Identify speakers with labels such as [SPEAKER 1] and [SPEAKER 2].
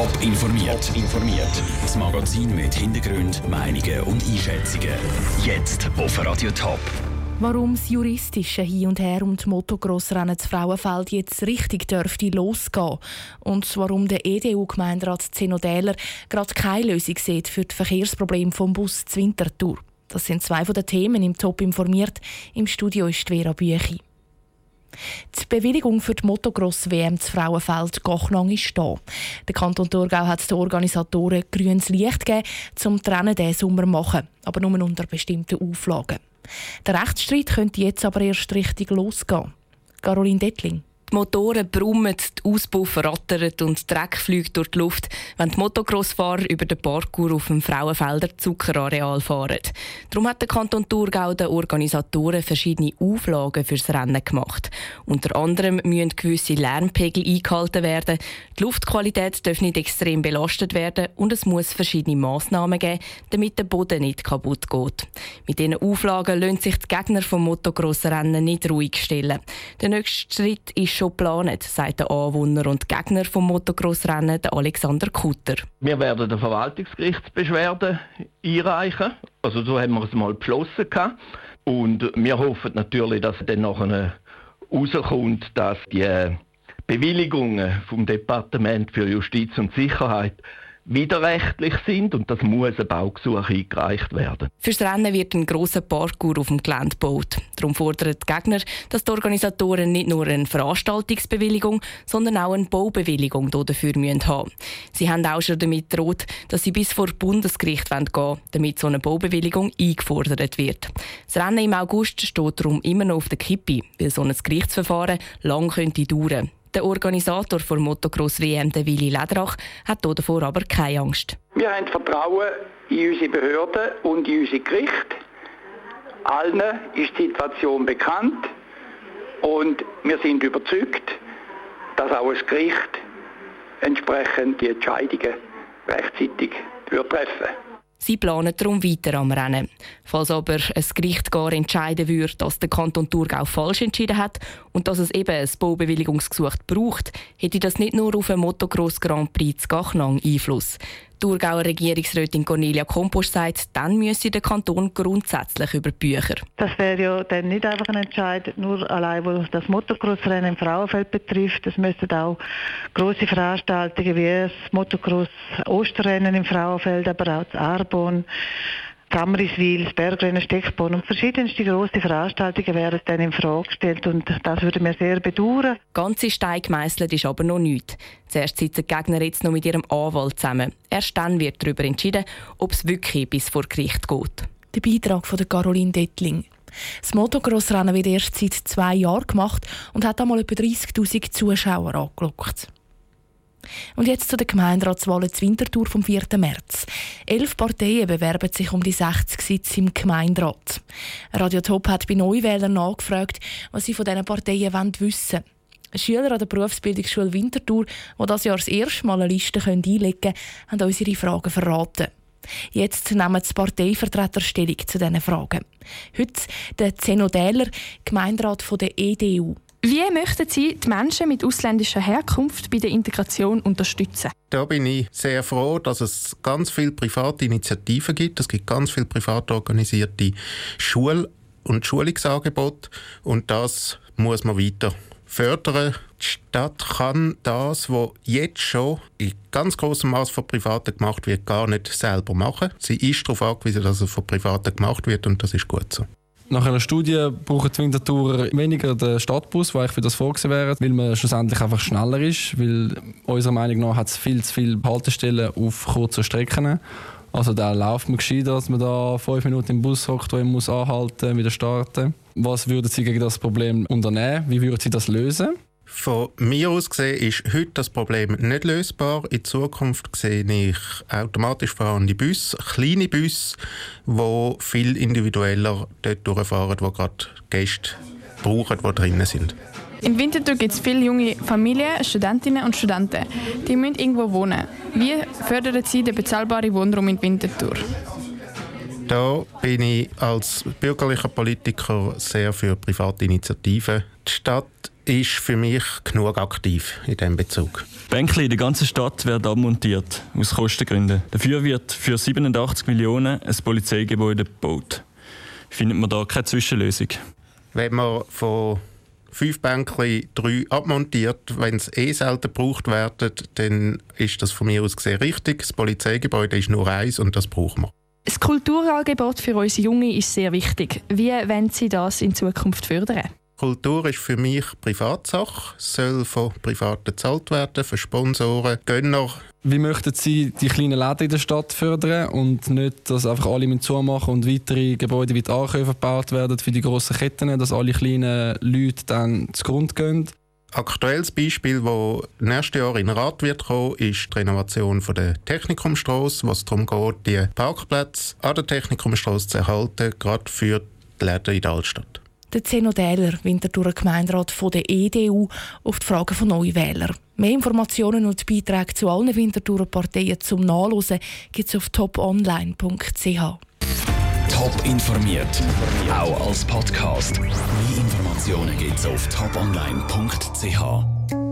[SPEAKER 1] Top informiert. informiert. Das Magazin mit Hintergrund, Meinungen und Einschätzungen. Jetzt auf Radio Top.
[SPEAKER 2] Warum das juristische Hin und Her um die Motocross-Rennen zu Frauenfeld jetzt richtig dürfte losgehen und warum der EDU-Gemeinderat Zeno Dähler gerade keine Lösung sieht für das Verkehrsproblem vom Bus zur Winterthur. Das sind zwei von den Themen im Top informiert. Im Studio ist Vera Büchi. Die Bewilligung für die Motocross-WM zu Frauenfeld Gochnang ist da. Der Kanton Thurgau hat den Organisatoren grünes Licht gegeben, um die Rennen diesen Sommer zu machen, aber nur unter bestimmten Auflagen. Der Rechtsstreit könnte jetzt aber erst richtig losgehen. Caroline Dettling.
[SPEAKER 3] Die Motoren brummen, die Auspuff rattern und Dreck fliegt durch die Luft, wenn die Motocrossfahrer über den Parkour auf dem Frauenfelder Zuckerareal fahren. Darum hat der Kanton Thurgau den Organisatoren verschiedene Auflagen fürs Rennen gemacht. Unter anderem müssen gewisse Lärmpegel eingehalten werden, die Luftqualität darf nicht extrem belastet werden und es muss verschiedene Massnahmen geben, damit der Boden nicht kaputt geht. Mit diesen Auflagen lassen sich die Gegner vom Motocross-Rennen nicht ruhig stellen. Der nächste Schritt ist schon geplant, sagt der Anwohner und Gegner vom Motocross-Rennen, Alexander Kutter.
[SPEAKER 4] Wir werden eine Verwaltungsgerichtsbeschwerde einreichen. Also so haben wir es mal beschlossen. Und wir hoffen natürlich, dass dann nachher herauskommt, dass die Bewilligungen vom Departement für Justiz und Sicherheit widerrechtlich sind und das muss ein Baugesuch eingereicht werden.
[SPEAKER 3] Fürs Rennen wird ein grosser Parkour auf dem Gelände gebaut. Darum fordern die Gegner, dass die Organisatoren nicht nur eine Veranstaltungsbewilligung, sondern auch eine Baubewilligung dafür haben müssen. Sie haben auch schon damit gedroht, dass sie bis vor Bundesgericht gehen wollen, damit so eine Baubewilligung eingefordert wird. Das Rennen im August steht darum immer noch auf der Kippe, weil so ein Gerichtsverfahren lang könnte dauern der Organisator der Motocross WM, der Willi Lederach, hat davor aber keine Angst.
[SPEAKER 5] Wir haben Vertrauen in unsere Behörden und in unsere Gerichte. Allen ist die Situation bekannt und wir sind überzeugt, dass auch das Gericht entsprechend die Entscheidungen rechtzeitig treffen wird.
[SPEAKER 3] Sie planen darum weiter am Rennen. Falls aber ein Gericht gar entscheiden würde, dass der Kanton Thurgau falsch entschieden hat und dass es eben ein Baubewilligungsgesuch braucht, hätte das nicht nur auf den Motocross Grand Prix zu Gachnang Einfluss. Thurgauer Regierungsrätin Cornelia Kompost sagt, dann müsse der Kanton grundsätzlich über die Bücher.
[SPEAKER 6] Das wäre ja dann nicht einfach ein Entscheid, nur allein, was das Motocross-Rennen im Frauenfeld betrifft. Es müssten auch große Veranstaltungen wie das Motocross-Osterrennen im Frauenfeld, aber auch das Arbon, Samriswil, das Bergrennen Steckborn und verschiedenste grosse Veranstaltungen werden dann in Frage gestellt und das würde mir sehr bedauern.
[SPEAKER 3] Ganze Stein gemeißelt ist aber noch nichts. Zuerst sitzen die Gegner jetzt noch mit ihrem Anwalt zusammen. Erst dann wird darüber entschieden, ob es wirklich bis vor Gericht geht.
[SPEAKER 2] Der Beitrag von Caroline Dettling. Das Motocross-Rennen wird erst seit zwei Jahren gemacht und hat einmal etwa 30.000 Zuschauer angelockt. Und jetzt zu den Gemeinderatswahlen zur Winterthur vom 4. März. Elf Parteien bewerben sich um die 60 Sitze im Gemeinderat. Radio Top hat bei Neuwählern nachgefragt, was sie von diesen Parteien wissen wollen. Schüler an der Berufsbildungsschule Winterthur, die das Jahr das erste Mal eine Liste einlegen können, haben uns ihre Fragen verraten. Jetzt nehmen die Parteivertreter Stellung zu diesen Fragen. Heute der Zeno Dähler, Gemeinderat der EDU.
[SPEAKER 7] Wie möchten Sie die Menschen mit ausländischer Herkunft bei der Integration unterstützen?
[SPEAKER 8] Da bin ich sehr froh, dass es ganz viele private Initiativen gibt. Es gibt ganz viele privat organisierte Schul- und Schulungsangebote und das muss man weiter fördern. Die Stadt kann das, was jetzt schon in ganz großem Maß von Privaten gemacht wird, gar nicht selber machen. Sie ist darauf angewiesen, dass es von Privaten gemacht wird und das ist gut so.
[SPEAKER 9] Nach einer Studie brauchen die Winterthurer weniger den Stadtbus, weil ich für das vorgesehen wäre, weil man schlussendlich einfach schneller ist, weil unserer Meinung nach hat es viel zu viele Haltestellen auf kurzen Strecken. Also da läuft man gescheiter, dass man da fünf Minuten im Bus hockt, wo man muss anhalten, wieder starten. Was würden Sie gegen das Problem unternehmen? Wie würden Sie das lösen?
[SPEAKER 8] Von mir aus gesehen ist heute das Problem nicht lösbar. In Zukunft sehe ich automatisch fahrende Busse, kleine Busse, die viel individueller dort durchfahren, wo gerade Gäste brauchen, die drinnen sind.
[SPEAKER 7] In Winterthur gibt es viele junge Familien, Studentinnen und Studenten. Die müssen irgendwo wohnen. Wie fördern Sie den bezahlbaren Wohnraum in Winterthur?
[SPEAKER 8] Da bin ich als bürgerlicher Politiker sehr für private Initiativen. Die Stadt ist für mich genug aktiv in diesem Bezug.
[SPEAKER 10] Bänkli in der ganzen Stadt werden abmontiert, aus Kostengründen. Dafür wird für 87 Millionen ein Polizeigebäude gebaut. Findet man da keine Zwischenlösung?
[SPEAKER 8] Wenn man von fünf Bänkchen drei abmontiert, wenn es eh selten gebraucht werden, dann ist das von mir aus gesehen richtig. Das Polizeigebäude ist nur eins und das brauchen wir.
[SPEAKER 11] Das Kulturangebot für unsere Jungen ist sehr wichtig. Wie wollen Sie das in Zukunft fördern?
[SPEAKER 8] Kultur ist für mich Privatsache, soll von Privaten bezahlt werden, von Sponsoren, Gönner.
[SPEAKER 9] Wie möchten Sie die kleinen Läden in der Stadt fördern und nicht, dass einfach alle mit zumachen und weitere Gebäude wie die Ankäufe gebaut werden für die grossen Ketten, dass alle kleinen Leute dann zugrunde gehen?
[SPEAKER 8] Aktuelles Beispiel, das nächstes Jahr in Rat wird kommen, ist die Renovation der Technikumstrasse, was darum geht, die Parkplätze an der Technikumstrasse zu erhalten, gerade für die Läden in der Altstadt.
[SPEAKER 2] Der Zeno Dähler, Gemeinderat von der EDU, auf die Fragen von Neuwählern. Mehr Informationen und Beiträge zu allen Winterthurer Parteien zum Nachlesen gibt es auf toponline.ch.
[SPEAKER 1] Top informiert, auch als Podcast. Mehr Informationen gibt es auf toponline.ch.